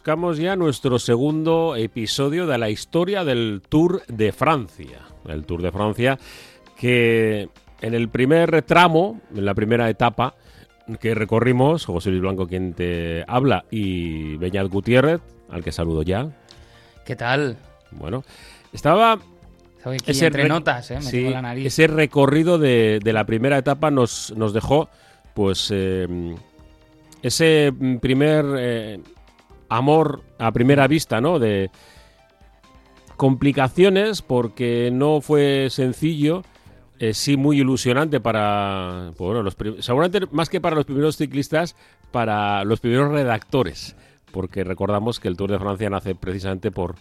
buscamos ya nuestro segundo episodio de la historia del Tour de Francia. El Tour de Francia que en el primer tramo, en la primera etapa que recorrimos, José Luis Blanco quien te habla y Beñat Gutiérrez, al que saludo ya. ¿Qué tal? Bueno, estaba ese entre notas, ¿eh? Me sí, la nariz. Ese recorrido de, la primera etapa nos, nos dejó, pues, eh, ese primer eh, amor a primera vista, ¿no? De complicaciones, porque no fue sencillo. Eh, sí, muy ilusionante para, pues, bueno, los seguramente más que para los primeros ciclistas, para los primeros redactores, porque recordamos que el Tour de Francia nace precisamente por,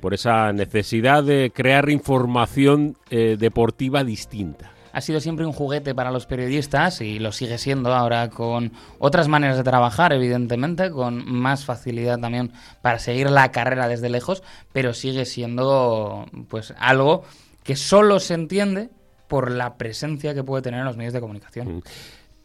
por esa necesidad de crear información eh, deportiva distinta. Ha sido siempre un juguete para los periodistas y lo sigue siendo ahora con otras maneras de trabajar, evidentemente, con más facilidad también para seguir la carrera desde lejos, pero sigue siendo pues algo que solo se entiende por la presencia que puede tener en los medios de comunicación. Mm.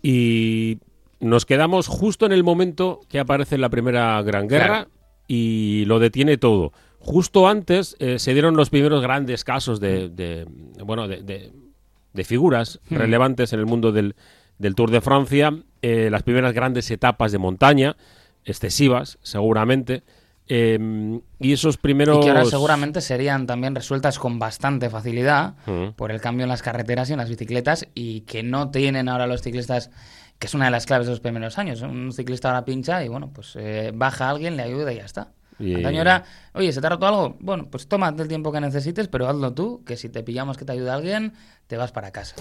Y nos quedamos justo en el momento que aparece la primera Gran Guerra y lo detiene todo Justo antes eh, se dieron los primeros grandes casos de, bueno, de, figuras hmm. relevantes en el mundo del, Tour de Francia, eh, las primeras grandes etapas de montaña, excesivas seguramente, em, y esos primeros... Y que ahora seguramente serían también resueltas con bastante facilidad hmm. por el cambio en las carreteras y en las bicicletas y que no tienen ahora los ciclistas que es una de las claves de los primeros años. Un ciclista ahora pincha y bueno, pues eh, baja a alguien, le ayuda y ya está. Y... era, oye, ¿se te ha roto algo? Bueno, pues toma el tiempo que necesites, pero hazlo tú, que si te pillamos que te ayuda alguien, te vas para casa.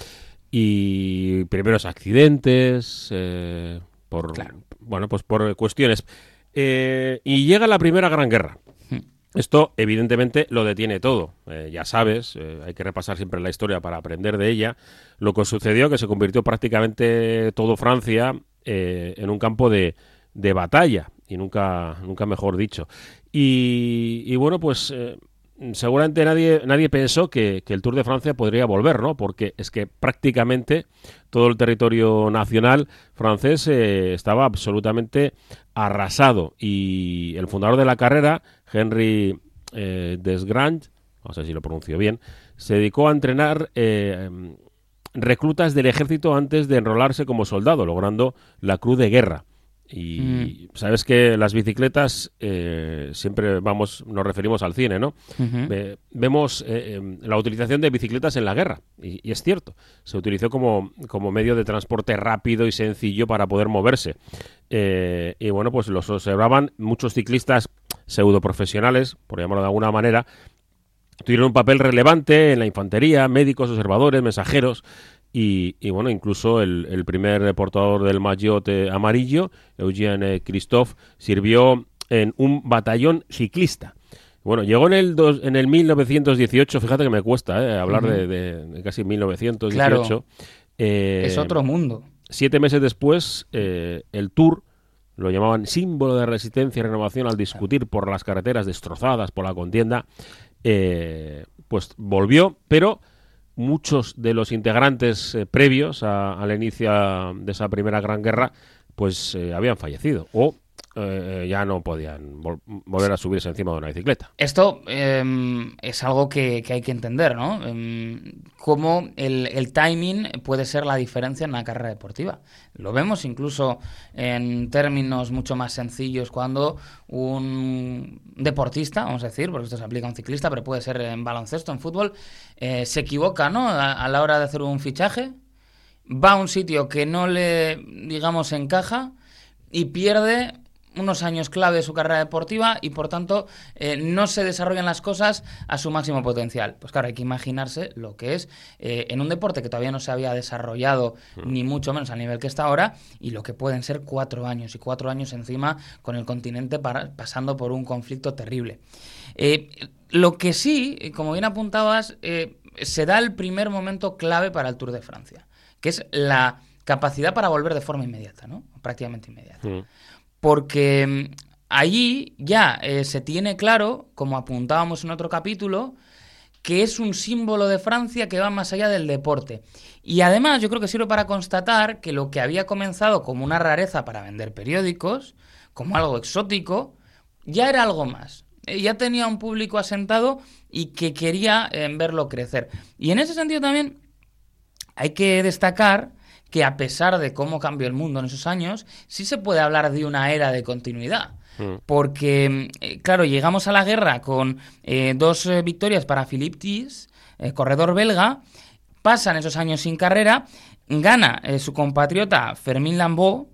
Y primeros accidentes, eh, por, bueno, pues por cuestiones. Eh, y llega la primera gran guerra. Hmm. Esto, evidentemente, lo detiene todo. Eh, ya sabes, hay que repasar siempre la historia para aprender de ella. Lo que sucedió, que se convirtió prácticamente todo Francia en un campo de, de batalla y nunca, nunca mejor dicho. Y, bueno, pues eh, seguramente nadie, nadie pensó que, el Tour de Francia podría volver, ¿no? Porque es que prácticamente todo el territorio nacional francés eh, estaba absolutamente arrasado. Y el fundador de la carrera, Henry eh, Desgrange, no sé si lo pronuncio bien, se dedicó a entrenar eh, reclutas del ejército antes de enrolarse como soldado, logrando la cruz de guerra. Y mm. sabes que las bicicletas eh, siempre vamos, nos referimos al cine, ¿no? vemos eh, em, la utilización de bicicletas en la guerra, y, es cierto, se utilizó como, como, medio de transporte rápido y sencillo para poder moverse. Eh, y bueno, pues los observaban muchos ciclistas pseudo profesionales, por llamarlo de alguna manera, tuvieron un papel relevante en la infantería, médicos, observadores, mensajeros, y, bueno, incluso el, primer portador del maillot amarillo, Eugene Christophe, sirvió en un batallón ciclista. Bueno, llegó en el, en el 1918, fíjate que me cuesta eh, hablar de, casi 1918. Eh, es otro mundo. Siete meses después, eh, el Tour, lo llamaban símbolo de resistencia y renovación al discutir por las carreteras destrozadas por la contienda, pues volvió, pero muchos de los integrantes eh, previos al inicio de esa primera gran guerra pues eh, habían fallecido o eh, ya no podían volver a subirse encima de una bicicleta. Esto em, es algo que, hay que entender, ¿no? Em, cómo el, timing puede ser la diferencia en una carrera deportiva. Lo vemos incluso en términos mucho más sencillos cuando un deportista, vamos a decir, porque esto se aplica a un ciclista, pero puede ser en baloncesto, en fútbol, eh, se equivoca, ¿no? a la hora de hacer un fichaje, va a un sitio que no le, digamos, encaja y pierde unos años clave de su carrera deportiva y por tanto eh, no se desarrollan las cosas a su máximo potencial. Pues claro, hay que imaginarse lo que es eh, en un deporte que todavía no se había desarrollado mm. ni mucho menos al nivel que está ahora y lo que pueden ser cuatro años y cuatro años encima con el continente pasando por un conflicto terrible. Eh, lo que sí, como bien apuntabas, se da el primer momento clave para el Tour de Francia, que es la capacidad para volver de forma inmediata, ¿no? Prácticamente inmediata. Mm porque mm, allí ya eh, se tiene claro, como apuntábamos en otro capítulo, que es un símbolo de Francia que va más allá del deporte. Y además yo creo que sirve para constatar que lo que había comenzado como una rareza para vender periódicos, como algo exótico, ya era algo más. Eh, ya tenía un público asentado y que quería eh, verlo crecer. Y en ese sentido también hay que destacar que a pesar de cómo cambió el mundo en esos años, sí se puede hablar de una era de continuidad. Mm. Porque, eh, claro, llegamos a la guerra con dos victorias para Philippe Tis, corredor belga, pasan esos años sin carrera, gana su compatriota Fermín Lambeau,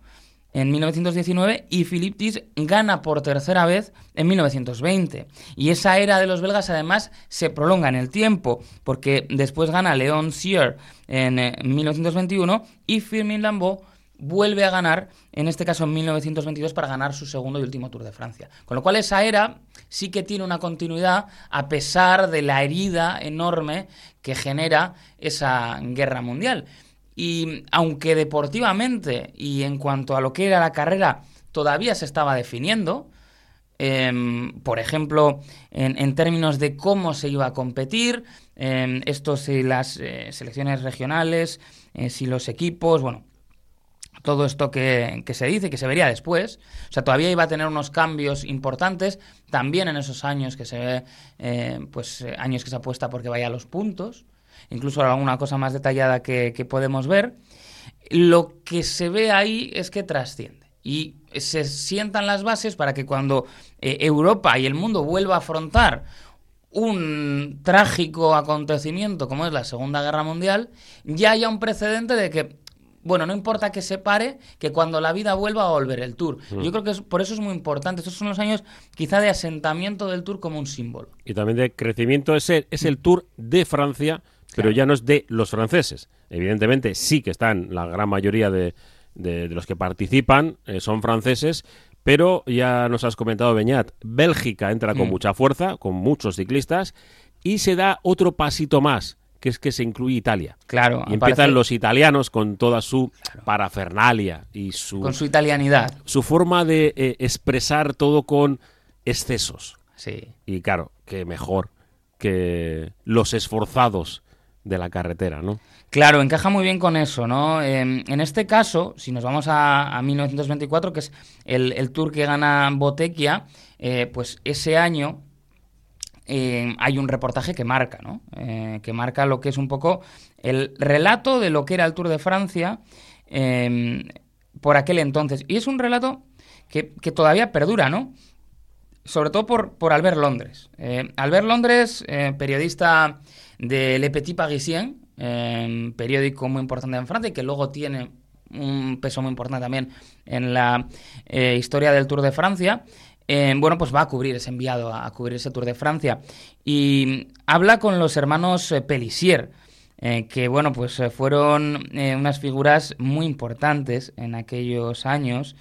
en 1919 y Philippe gana por tercera vez en 1920. Y esa era de los belgas además se prolonga en el tiempo, porque después gana Leon Sieur en 1921 eh, y Firmin Lambeau vuelve a ganar, en este caso en 1922, para ganar su segundo y último Tour de Francia. Con lo cual esa era sí que tiene una continuidad a pesar de la herida enorme que genera esa guerra mundial. Y aunque deportivamente y en cuanto a lo que era la carrera todavía se estaba definiendo, em, por ejemplo, en, términos de cómo se iba a competir, eh, esto si las eh, selecciones regionales, eh, si los equipos, bueno, todo esto que, que, se dice, que se vería después. O sea, todavía iba a tener unos cambios importantes, también en esos años que se ve, eh, pues años que se apuesta porque vaya a los puntos incluso alguna cosa más detallada que, podemos ver, lo que se ve ahí es que trasciende y se sientan las bases para que cuando eh, Europa y el mundo vuelva a afrontar un trágico acontecimiento como es la Segunda Guerra Mundial, ya haya un precedente de que, bueno, no importa que se pare, que cuando la vida vuelva a volver el Tour. Mm. Yo creo que por eso es muy importante. Estos son los años quizá de asentamiento del Tour como un símbolo. Y también de crecimiento. Es es el Tour de Francia pero ya no es de los franceses. Evidentemente sí que están la gran mayoría de, de, los que participan, eh, son franceses, pero ya nos has comentado, Beñat, Bélgica entra con mm. mucha fuerza, con muchos ciclistas, y se da otro pasito más, que es que se incluye Italia. Claro. Y empiezan los italianos con toda su parafernalia y su... Con su italianidad. Su forma de eh, expresar todo con excesos. Sí. Y claro, que mejor que los esforzados de la carretera, ¿no? Claro, encaja muy bien con eso, ¿no? Em, en este caso, si nos vamos a, 1924, que es el, tour que gana Botequia, eh, pues ese año em, hay un reportaje que marca, ¿no? Eh, que marca lo que es un poco el relato de lo que era el Tour de Francia em, por aquel entonces. Y es un relato que, todavía perdura, ¿no? Sobre todo por, por Albert Londres. Eh, Albert Londres, periodista de Le Petit Parisien, eh, periódico muy importante en Francia y que luego tiene un peso muy importante también en la eh, historia del Tour de Francia. Eh, bueno, pues va a cubrir, es enviado a, cubrir ese Tour de Francia. Y habla con los hermanos Pellissier, que bueno, pues fueron unas figuras muy importantes en aquellos años.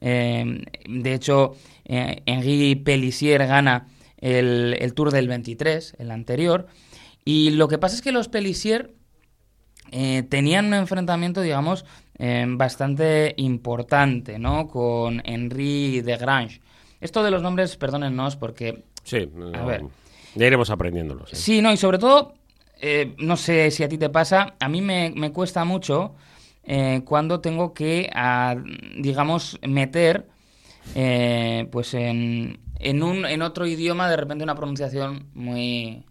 De hecho, Henri Pellissier gana el, el Tour del 23, el anterior. Y lo que pasa es que los Pellissier eh, tenían un enfrentamiento, digamos, eh, bastante importante, ¿no? Con Henri de Grange. Esto de los nombres, perdónennos, porque... Sí, a ver. ya iremos aprendiéndolos. ¿eh? Sí, no, y sobre todo, no sé si a ti te pasa, a mí me, me cuesta mucho cuando tengo que, digamos, meter, pues en, en, un, en otro idioma, de repente una pronunciación muy,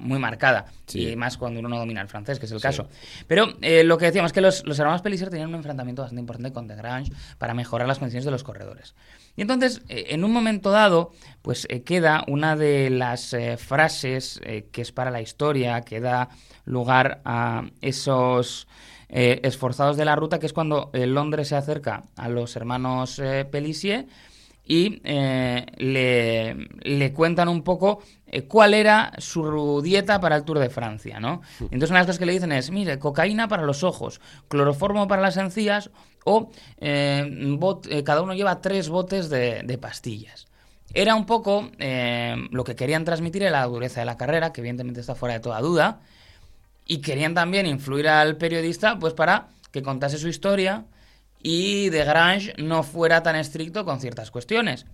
muy marcada. Y más cuando uno no domina el francés, que es el caso. Pero eh, lo que decíamos es que los, los hermanos Pellicer tenían un enfrentamiento bastante importante con Grange para mejorar las condiciones de los corredores. Y entonces, eh, en un momento dado, pues eh, queda una de las frases que es para la historia, que da lugar a esos esforzados de la ruta, que es cuando Londres se acerca a los hermanos Pellissier y eh, le, cuentan un poco eh, cuál era su dieta para el Tour de Francia, ¿no? Entonces una de las cosas que le dicen es, mire, cocaína para los ojos, cloroformo para las encías o eh, cada uno lleva tres botes de, pastillas. Era un poco lo que querían transmitir en la dureza de la carrera, que evidentemente está fuera de toda duda, y querían también influir al periodista pues para que contase su historia, y de Grange no fuera tan estricto con ciertas cuestiones.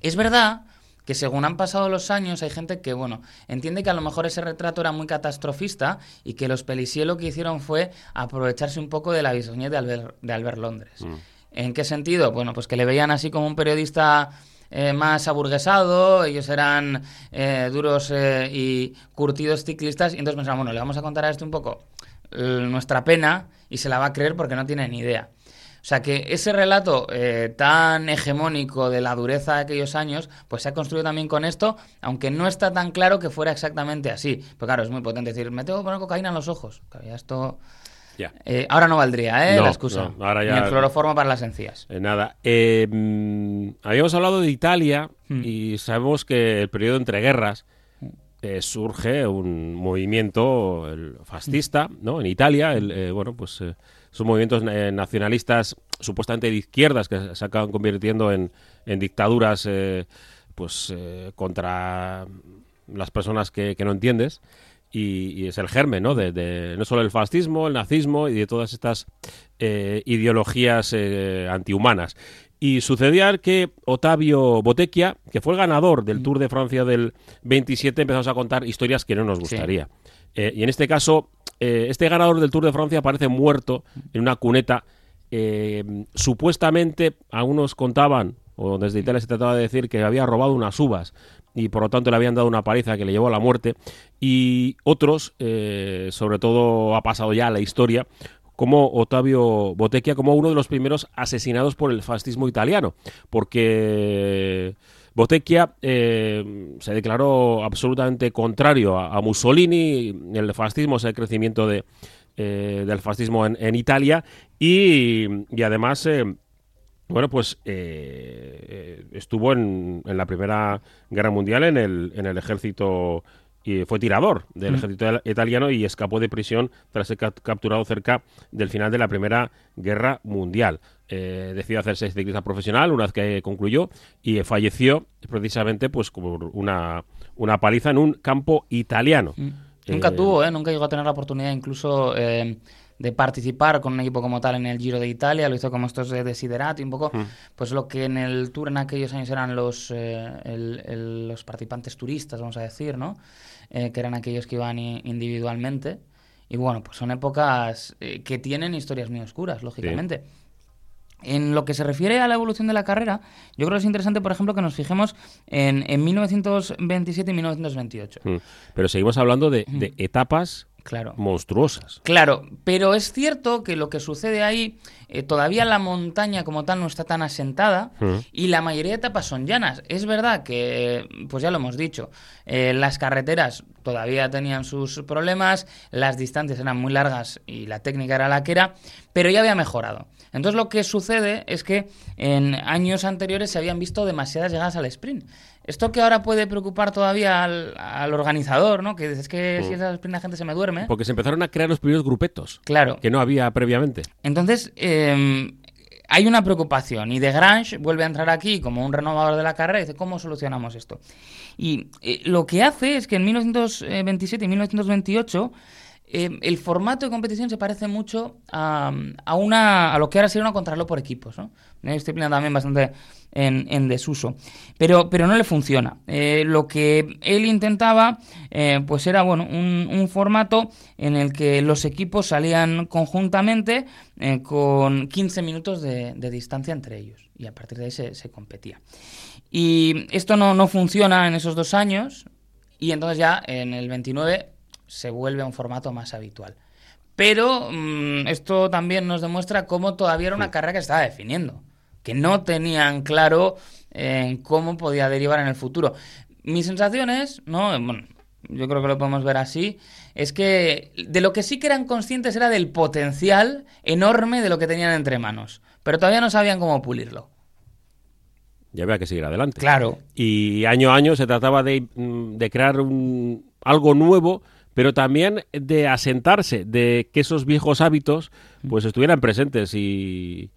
Es verdad que según han pasado los años hay gente que, bueno, entiende que a lo mejor ese retrato era muy catastrofista y que los Pellissier lo que hicieron fue aprovecharse un poco de la bisoñez de Albert, de Albert Londres. Mm. ¿En qué sentido? Bueno, pues que le veían así como un periodista eh, más aburguesado, ellos eran eh, duros eh, y curtidos ciclistas, y entonces pensamos, bueno, le vamos a contar a este un poco nuestra pena y se la va a creer porque no tiene ni idea. O sea que ese relato tan hegemónico de la dureza de aquellos años, pues se ha construido también con esto, aunque no está tan claro que fuera exactamente así. Pero claro, es muy potente decir, me tengo que poner cocaína en los ojos. esto... Eh, ahora no valdría, ¿eh? la excusa. ahora ya... Ni el cloroformo para las encías. Eh, nada. Mm, habíamos hablado de Italia hmm. y sabemos que el periodo entre guerras surge un movimiento fascista, ¿no? En Italia, el, bueno, pues son movimientos eh, nacionalistas supuestamente de izquierdas que se acaban convirtiendo en, dictaduras eh, pues eh, contra las personas que, no entiendes y, es el germen ¿no? De, no solo el fascismo, el nazismo y de todas estas ideologías antihumanas. Y sucedía que Otavio Botecchia, que fue el ganador del mm. Tour de Francia del 27, empezamos a contar historias que no nos gustaría. y en este caso eh, este ganador del Tour de Francia aparece muerto en una cuneta. Eh, supuestamente, algunos contaban, o desde Italia se trataba de decir, que había robado unas uvas y por lo tanto le habían dado una paliza que le llevó a la muerte. Y otros, eh, sobre todo ha pasado ya la historia, como Ottavio Botecchia, como uno de los primeros asesinados por el fascismo italiano, porque Botecchia eh, se declaró absolutamente contrario a, Mussolini, el fascismo, es el crecimiento de, eh, del fascismo en, Italia y, además... Eh, bueno, pues estuvo en, en, la Primera Guerra Mundial en el, en el ejército y fue tirador del ejército italiano y escapó de prisión tras ser capturado cerca del final de la Primera Guerra Mundial. Eh, decidió hacerse ciclista profesional una vez que concluyó y falleció precisamente pues por una, una paliza en un campo italiano. Mm. Nunca eh, tuvo, ¿eh? nunca llegó a tener la oportunidad incluso eh, de participar con un equipo como tal en el Giro de Italia, lo hizo como estos de Desiderati, un poco mm. pues lo que en el Tour en aquellos años eran los, los participantes turistas, vamos a decir, ¿no? Eh, que eran aquellos que iban individualmente. Y bueno, pues son épocas eh, que tienen historias muy oscuras, lógicamente. En lo que se refiere a la evolución de la carrera, yo creo que es interesante, por ejemplo, que nos fijemos en, en 1927 y 1928. Mm. Pero seguimos hablando de, de etapas claro. monstruosas. Claro, pero es cierto que lo que sucede ahí, eh, todavía la montaña como tal no está tan asentada mm. y la mayoría de etapas son llanas. Es verdad que, pues ya lo hemos dicho, eh, las carreteras todavía tenían sus problemas, las distancias eran muy largas y la técnica era la que era, pero ya había mejorado. Entonces lo que sucede es que en años anteriores se habían visto demasiadas llegadas al sprint. Esto que ahora puede preocupar todavía al, organizador, ¿no? Que es que si mm. es al sprint la gente se me duerme. Porque se empezaron a crear los primeros grupetos. Claro. Que no había previamente. Entonces, em, hay una preocupación y De Grange vuelve a entrar aquí como un renovador de la carrera y dice, ¿cómo solucionamos esto? Y eh, lo que hace es que en 1927 y 1928 Em, el formato de competición se parece mucho a, una, a lo que ahora sería una contrarreloj por equipos. ¿no? Una disciplina también bastante en, desuso. Pero, pero no le funciona. Eh, lo que él intentaba eh, pues era bueno, un, formato en el que los equipos salían conjuntamente eh, con 15 minutos de, distancia entre ellos. Y a partir de ahí se, se competía. Y esto no, no funciona en esos dos años. Y entonces ya en el 29 se vuelve a un formato más habitual. Pero mm, esto también nos demuestra cómo todavía era una carrera que estaba definiendo, que no tenían claro eh, cómo podía derivar en el futuro. Mis sensaciones, ¿no? Bueno, yo creo que lo podemos ver así, es que de lo que sí que eran conscientes era del potencial enorme de lo que tenían entre manos, pero todavía no sabían cómo pulirlo. Ya había que seguir adelante. Claro. Y año a año se trataba de, mm, de crear un, algo nuevo pero también de asentarse, de que esos viejos hábitos pues estuvieran presentes y,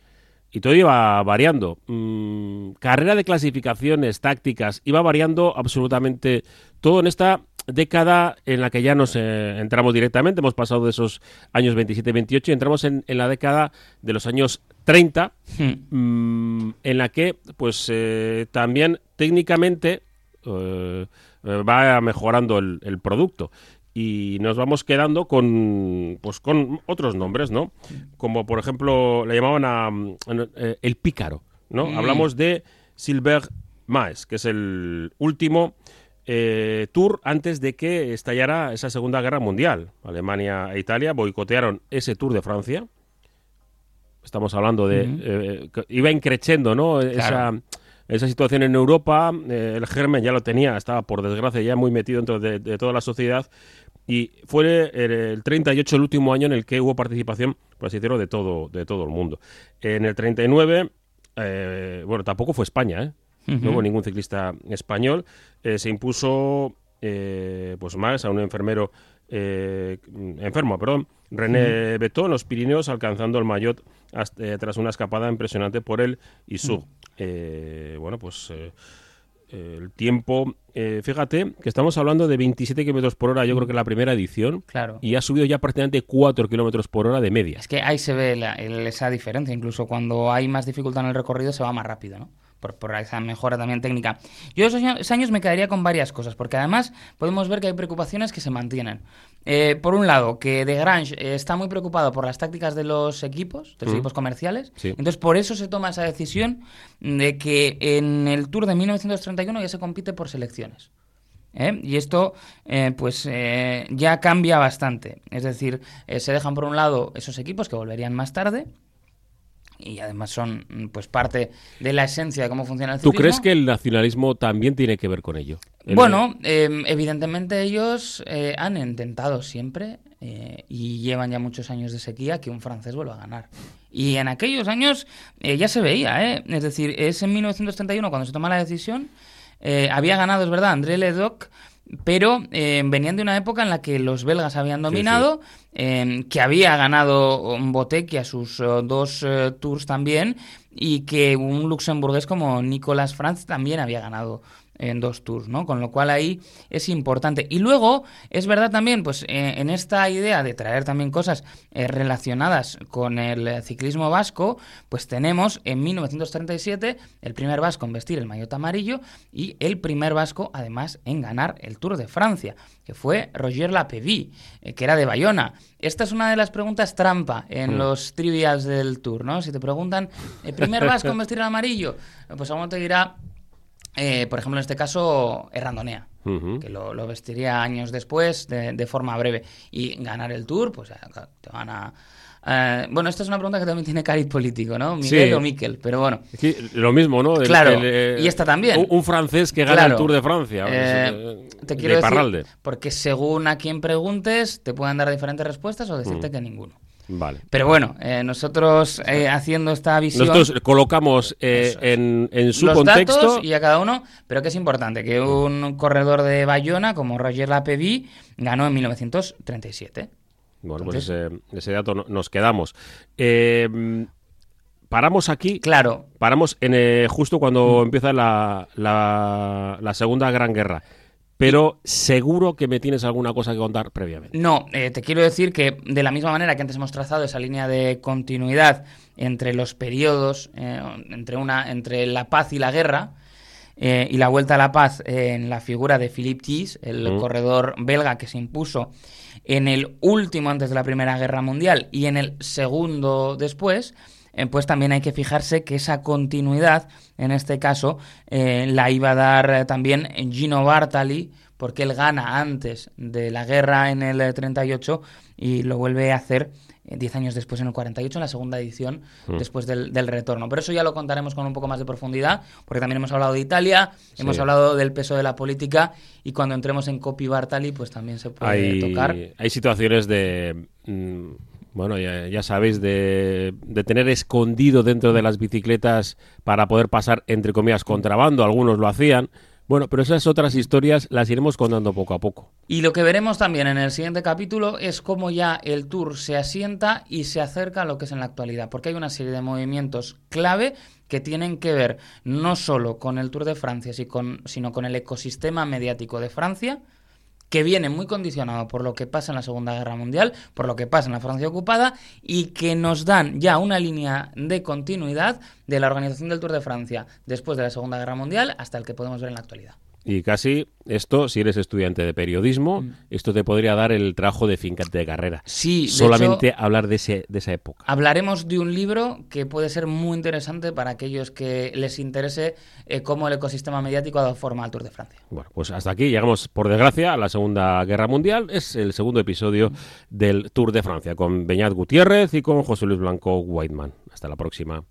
y todo iba variando. Mm, carrera de clasificaciones, tácticas, iba variando absolutamente todo en esta década en la que ya nos eh, entramos directamente, hemos pasado de esos años 27 y 28 y entramos en, la década de los años 30, hmm. mm, en la que pues eh, también técnicamente eh, va mejorando el producto y nos vamos quedando con pues con otros nombres, ¿no? Como por ejemplo le llamaban a, eh, el pícaro, ¿no? Mm. Hablamos de Silver Maes, que es el último eh, tour antes de que estallara esa Segunda Guerra Mundial. Alemania e Italia boicotearon ese Tour de Francia. Estamos hablando de... Eh, iba increciendo, ¿no? Esa, esa, situación en Europa. Eh, el germen ya lo tenía, estaba por desgracia ya muy metido dentro de, toda la sociedad. Y fue el, 38 el último año en el que hubo participación, por así decirlo, de todo, de todo el mundo. En el 39, bueno, tampoco fue España, ¿eh? No hubo ningún ciclista español. Eh, se impuso eh, pues más a un enfermero eh, enfermo, perdón, René Betón, los Pirineos, alcanzando el Mayotte tras una escapada impresionante por él y su. bueno, pues el tiempo, fíjate que estamos hablando de 27 kilómetros por hora, yo creo que la primera edición, claro. y ha subido ya prácticamente 4 kilómetros por hora de media. Es que ahí se ve esa diferencia, incluso cuando hay más dificultad en el recorrido se va más rápido, ¿no? Por, esa mejora también técnica. Yo esos años me quedaría con varias cosas, porque además podemos ver que hay preocupaciones que se mantienen. Eh, por un lado, que De Grange eh, está muy preocupado por las tácticas de los equipos, de los equipos comerciales. Entonces, por eso se toma esa decisión de que en el Tour de 1931 ya se compite por selecciones. ¿eh? Y esto, pues, ya cambia bastante. Es decir, se dejan por un lado esos equipos que volverían más tarde y además son pues parte de la esencia de cómo funciona el ciclismo. ¿Tú crees que el nacionalismo también tiene que ver con ello? Bueno, em, evidentemente ellos eh, han intentado siempre eh, y llevan ya muchos años de sequía que un francés vuelva a ganar. Y en aquellos años eh, ya se veía, ¿eh? es decir, es en 1931 cuando se toma la decisión. había ganado, es verdad, André Ledoc, pero eh, venían de una época en la que los belgas habían dominado, em, que había ganado Botequi a sus eh, dos eh, tours también, y que un luxemburgués como Nicolas Franz también había ganado en dos tours, ¿no? Con lo cual ahí es importante. Y luego, es verdad también, pues eh, en esta idea de traer también cosas eh, relacionadas con el ciclismo vasco, pues tenemos en 1937 el primer vasco en vestir el maillot amarillo y el primer vasco, además, en ganar el Tour de Francia, que fue Roger Lapévy, eh, que era de Bayona. Esta es una de las preguntas trampa en mm. los trivias del Tour, ¿no? Si te preguntan, ¿el primer vasco en vestir el amarillo? Pues a te dirá eh, por ejemplo, en este caso, Errandonea, que lo, vestiría años después, de, forma breve. Y ganar el Tour, pues te van a... Eh, bueno, esta es una pregunta que también tiene cariz político, ¿no? Miguel o Miquel, pero bueno. lo mismo, ¿no? claro, eh, y esta también. Un, francés que gana el Tour de Francia. te quiero decir, porque según a quien preguntes, te pueden dar diferentes respuestas o decirte que ninguno. Vale. Pero bueno, eh, nosotros eh, haciendo esta visión... Nosotros colocamos eh, en, en, su los contexto... Datos y a cada uno, pero que es importante, que un corredor de Bayona como Roger Lapévy ganó en 1937. Bueno, pues ese, dato nos quedamos. paramos aquí. Claro. Paramos en, justo cuando mm. empieza la, la, la Segunda Gran Guerra pero seguro que me tienes alguna cosa que contar previamente. No, eh, te quiero decir que de la misma manera que antes hemos trazado esa línea de continuidad entre los periodos, eh, entre, una, entre la paz y la guerra, eh, y la vuelta a la paz en la figura de Philippe Thies, el mm. corredor belga que se impuso en el último antes de la Primera Guerra Mundial y en el segundo después, eh, pues también hay que fijarse que esa continuidad, en este caso, eh, la iba a dar eh, también Gino Bartali, porque él gana antes de la guerra en el 38 y lo vuelve a hacer 10 años después, en el 48, en la segunda edición, mm. después del, retorno. Pero eso ya lo contaremos con un poco más de profundidad, porque también hemos hablado de Italia, hemos hablado del peso de la política, y cuando entremos en Copy Bartali, pues también se puede tocar. Hay situaciones de... Mm, bueno, ya, sabéis, de, de, tener escondido dentro de las bicicletas para poder pasar, entre comillas, contrabando. Algunos lo hacían. Bueno, pero esas otras historias las iremos contando poco a poco. Y lo que veremos también en el siguiente capítulo es cómo ya el Tour se asienta y se acerca a lo que es en la actualidad, porque hay una serie de movimientos clave que tienen que ver no solo con el Tour de Francia, sino con el ecosistema mediático de Francia, que viene muy condicionado por lo que pasa en la Segunda Guerra Mundial, por lo que pasa en la Francia ocupada y que nos dan ya una línea de continuidad de la organización del Tour de Francia después de la Segunda Guerra Mundial hasta el que podemos ver en la actualidad. Y casi esto, si eres estudiante de periodismo, mm. esto te podría dar el trabajo de fincante de carrera. Sí, solamente hablar de, ese, de esa época. Hablaremos de un libro que puede ser muy interesante para aquellos que les interese eh, cómo el ecosistema mediático ha dado forma al Tour de Francia. Bueno, pues hasta aquí llegamos, por desgracia, a la Segunda Guerra Mundial. Es el segundo episodio del Tour de Francia con Beñat Gutiérrez y con José Luis Blanco Whiteman. Hasta la próxima.